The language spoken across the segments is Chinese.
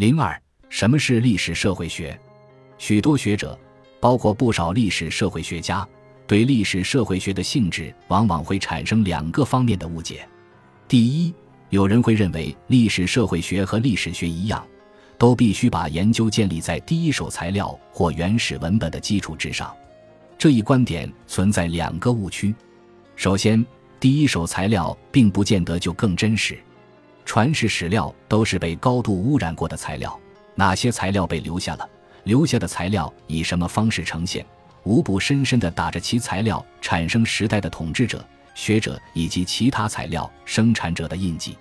零二，什么是历史社会学？许多学者，包括不少历史社会学家，对历史社会学的性质往往会产生两个方面的误解。第一，有人会认为历史社会学和历史学一样，都必须把研究建立在第一手材料或原始文本的基础之上。这一观点存在两个误区。首先，第一手材料并不见得就更真实。传世史料都是被高度污染过的材料，哪些材料被留下了？留下的材料以什么方式呈现？无不深深地打着其材料产生时代的统治者、学者以及其他材料生产者的印记。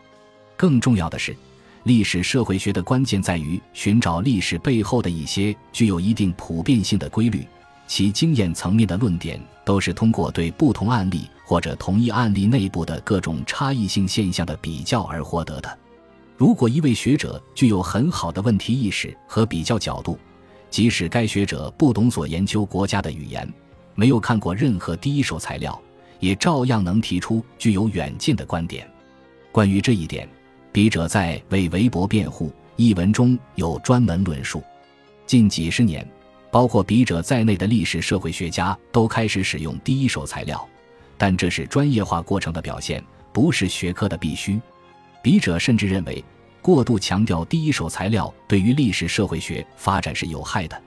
更重要的是，历史社会学的关键在于寻找历史背后的一些具有一定普遍性的规律，其经验层面的论点都是通过对不同案例或者同一案例内部的各种差异性现象的比较而获得的。如果一位学者具有很好的问题意识和比较角度，即使该学者不懂所研究国家的语言，没有看过任何第一手材料，也照样能提出具有远见的观点。关于这一点，笔者在《为韦伯辩护》一文中有专门论述。近几十年，包括笔者在内的历史社会学家都开始使用第一手材料，但这是专业化过程的表现，不是学科的必须。笔者甚至认为。过度强调第一手材料对于历史社会学发展是有害的，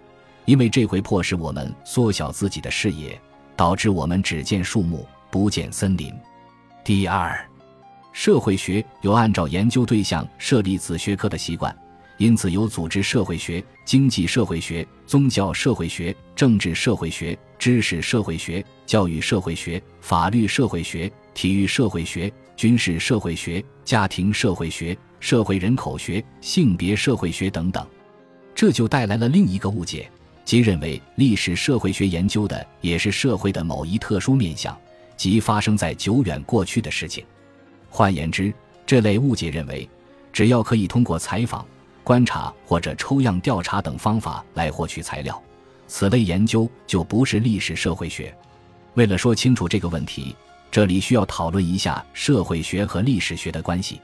因为这会迫使我们缩小自己的视野，导致我们只见树木不见森林。第二，社会学有按照研究对象设立子学科的习惯，因此有组织社会学、经济社会学、宗教社会学、政治社会学、知识社会学、教育社会学、法律社会学、体育社会学、军事社会学、家庭社会学。社会人口学、性别社会学等等，这就带来了另一个误解，即认为历史社会学研究的也是社会的某一特殊面相，即发生在久远过去的事情。换言之，这类误解认为，只要可以通过采访、观察或者抽样调查等方法来获取材料，此类研究就不是历史社会学。为了说清楚这个问题，这里需要讨论一下社会学和历史学的关系。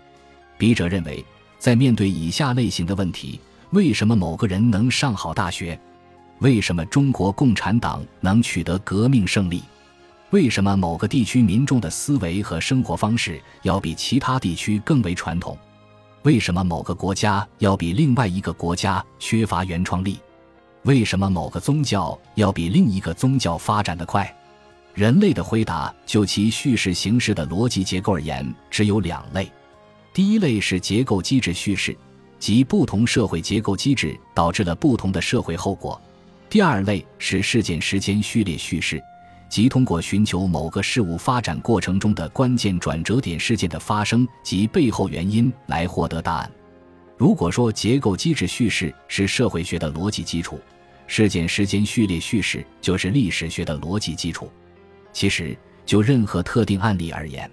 笔者认为，在面对以下类型的问题：为什么某个人能上好大学？为什么中国共产党能取得革命胜利？为什么某个地区民众的思维和生活方式要比其他地区更为传统？为什么某个国家要比另外一个国家缺乏原创力？为什么某个宗教要比另一个宗教发展得快？人类的回答，就其叙事形式的逻辑结构而言，只有两类。第一类是结构机制叙事，即不同社会结构机制导致了不同的社会后果；第二类是事件时间序列叙事，即通过寻求某个事物发展过程中的关键转折点事件的发生及背后原因来获得答案。如果说结构机制叙事是社会学的逻辑基础，事件时间序列叙事就是历史学的逻辑基础。其实，就任何特定案例而言，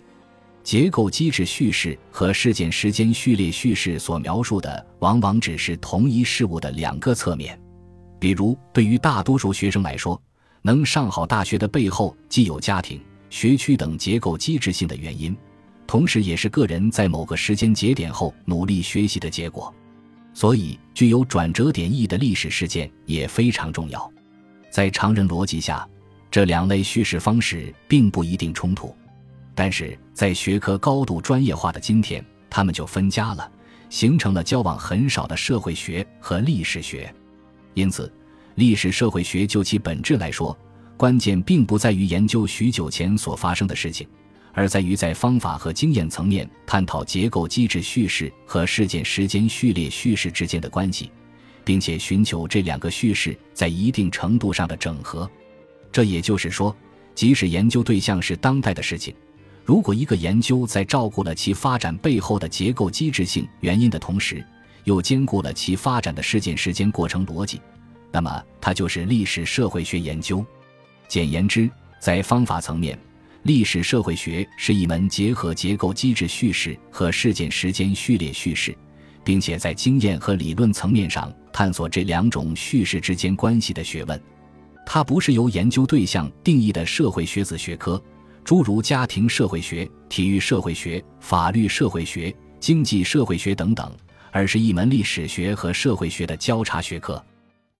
结构机制叙事和事件时间序列叙事所描述的，往往只是同一事物的两个侧面。比如，对于大多数学生来说，能上好大学的背后，既有家庭、学区等结构机制性的原因，同时也是个人在某个时间节点后努力学习的结果。所以，具有转折点意义的历史事件也非常重要。在常人逻辑下，这两类叙事方式并不一定冲突。但是在学科高度专业化的今天，他们就分家了，形成了交往很少的社会学和历史学。因此，历史社会学就其本质来说，关键并不在于研究许久前所发生的事情，而在于在方法和经验层面探讨结构机制叙事和事件时间序列叙事之间的关系，并且寻求这两个叙事在一定程度上的整合。这也就是说，即使研究对象是当代的事情。如果一个研究在照顾了其发展背后的结构机制性原因的同时，又兼顾了其发展的事件时间过程逻辑，那么它就是历史社会学研究。简言之，在方法层面，历史社会学是一门结合结构机制叙事和事件时间序列叙事，并且在经验和理论层面上探索这两种叙事之间关系的学问。它不是由研究对象定义的社会学子学科。诸如家庭社会学、体育社会学、法律社会学、经济社会学等等，而是一门历史学和社会学的交叉学科。